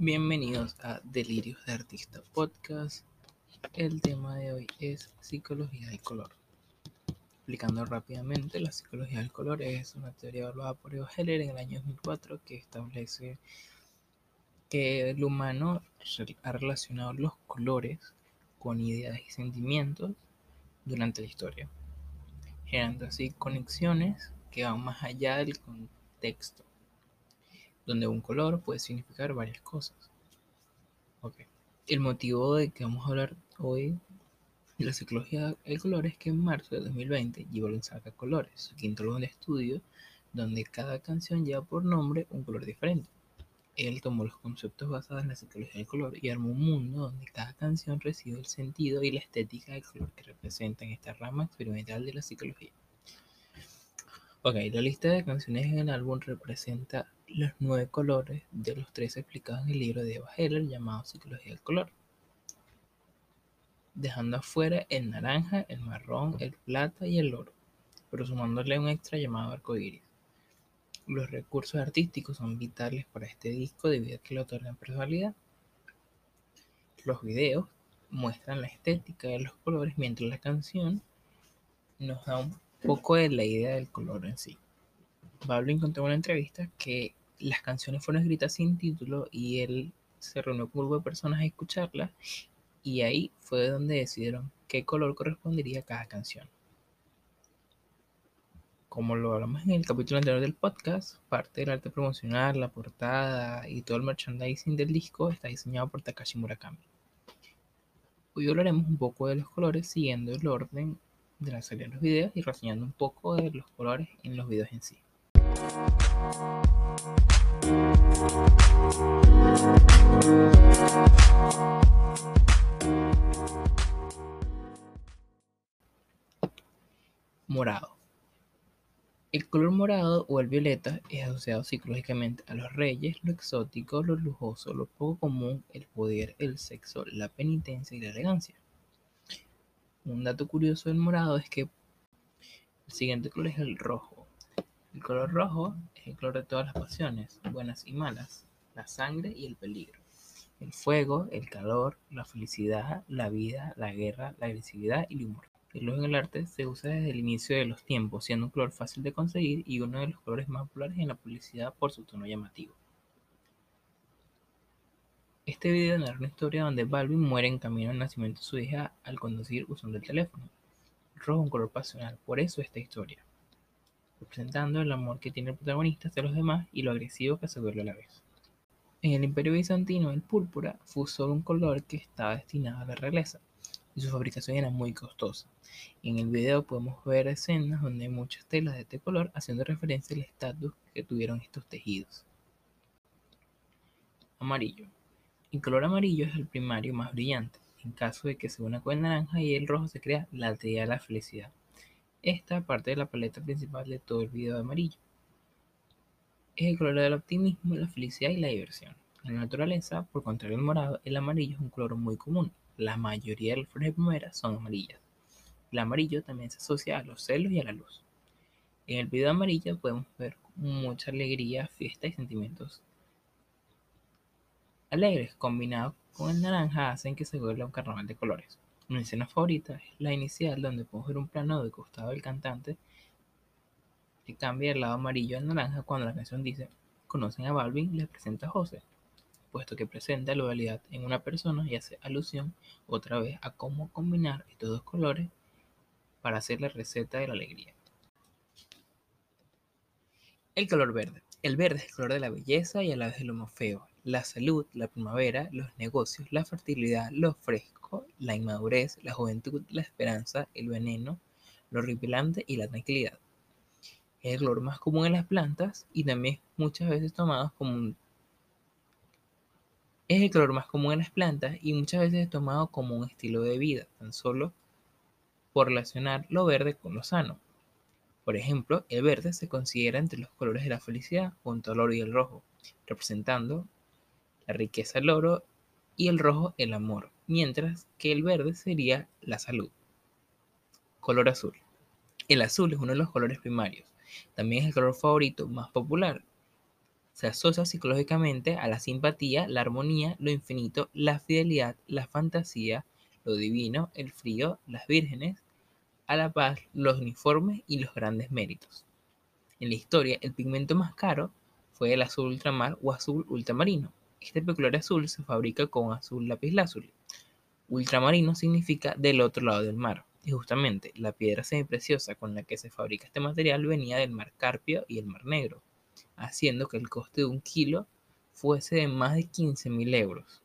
Bienvenidos a Delirios de Artista Podcast. El tema de hoy es psicología del color. Explicando rápidamente, la psicología del color es una teoría evaluada por Evo Heller en el año 2004 que establece que el humano ha relacionado los colores con ideas y sentimientos durante la historia, generando así conexiones que van más allá del contexto donde un color puede significar varias cosas. Okay. El motivo de que vamos a hablar hoy de la psicología del color es que en marzo de 2020 Gibbon saca Colores, su quinto álbum de estudio, donde cada canción lleva por nombre un color diferente. Él tomó los conceptos basados en la psicología del color y armó un mundo donde cada canción recibe el sentido y la estética del color que representan esta rama experimental de la psicología. Ok, la lista de canciones en el álbum representa los nueve colores de los tres explicados en el libro de Eva Heller llamado Psicología del Color, dejando afuera el naranja, el marrón, el plata y el oro, pero sumándole un extra llamado arcoíris. Los recursos artísticos son vitales para este disco debido a que le otorgan personalidad. Los videos muestran la estética de los colores mientras la canción nos da un poco de la idea del color en sí. Pablo encontró en una entrevista que las canciones fueron escritas sin título y él se reunió con un grupo de personas a escucharlas y ahí fue donde decidieron qué color correspondería a cada canción. Como lo hablamos en el capítulo anterior del podcast, parte del arte promocional, la portada y todo el merchandising del disco está diseñado por Takashi Murakami. Hoy hablaremos un poco de los colores siguiendo el orden de la serie de los videos y reseñando un poco de los colores en los videos en sí. Morado. El color morado o el violeta es asociado psicológicamente a los reyes, lo exótico, lo lujoso, lo poco común, el poder, el sexo, la penitencia y la elegancia. Un dato curioso del morado es que el siguiente color es el rojo. El color rojo es el color de todas las pasiones, buenas y malas, la sangre y el peligro. El fuego, el calor, la felicidad, la vida, la guerra, la agresividad y el humor. El rojo en el arte se usa desde el inicio de los tiempos, siendo un color fácil de conseguir y uno de los colores más populares en la publicidad por su tono llamativo. Este video narra una historia donde Balvin muere en camino al nacimiento de su hija al conducir usando el teléfono. El rojo es un color pasional, por eso esta historia, representando el amor que tiene el protagonista hacia los demás y lo agresivo que se vuelve a la vez. En el Imperio Bizantino, el púrpura fue solo un color que estaba destinado a la realeza y su fabricación era muy costosa. En el video podemos ver escenas donde hay muchas telas de este color haciendo referencia al estatus que tuvieron estos tejidos. Amarillo. El color amarillo es el primario más brillante. En caso de que se una con el naranja y el rojo se crea la teoría de la felicidad. Esta parte de la paleta principal de todo el video de amarillo. Es el color del optimismo, la felicidad y la diversión. En la naturaleza, por contrario al morado, el amarillo es un color muy común. La mayoría de las flores de primavera son amarillas. El amarillo también se asocia a los celos y a la luz. En el video amarillo podemos ver mucha alegría, fiesta y sentimientos alegres combinados con el naranja hacen que se vuelva un carnaval de colores. Mi escena favorita es la inicial donde podemos ver un plano de costado del cantante que cambia del lado amarillo al naranja cuando la canción dice conocen a Balvin les presenta a José, puesto que presenta la dualidad en una persona y hace alusión otra vez a cómo combinar estos dos colores para hacer la receta de la alegría. El color verde. El verde es el color de la belleza y a la vez de lo más feo la salud, la primavera, los negocios, la fertilidad, lo fresco, la inmadurez, la juventud, la esperanza, el veneno, lo horripilante y la tranquilidad. Es el color más común en las plantas y también muchas veces tomado como un... Es el color más común en las plantas y muchas veces es tomado como un estilo de vida, tan solo por relacionar lo verde con lo sano. Por ejemplo, el verde se considera entre los colores de la felicidad junto al oro y el rojo, representando la riqueza el oro y el rojo el amor, mientras que el verde sería la salud. Color azul. El azul es uno de los colores primarios. También es el color favorito más popular. se asocia psicológicamente a la simpatía, la armonía, lo infinito, la fidelidad, la fantasía, lo divino, el frío, las vírgenes, a la paz, los uniformes y los grandes méritos. En la historia, el pigmento más caro fue el azul ultramar o azul ultramarino. Este peculiar azul se fabrica con azul lapislázuli. Ultramarino significa del otro lado del mar. Y justamente la piedra semipreciosa con la que se fabrica este material venía del mar Carpio y el mar Negro, haciendo que el coste de un kilo fuese de más de 15.000 euros.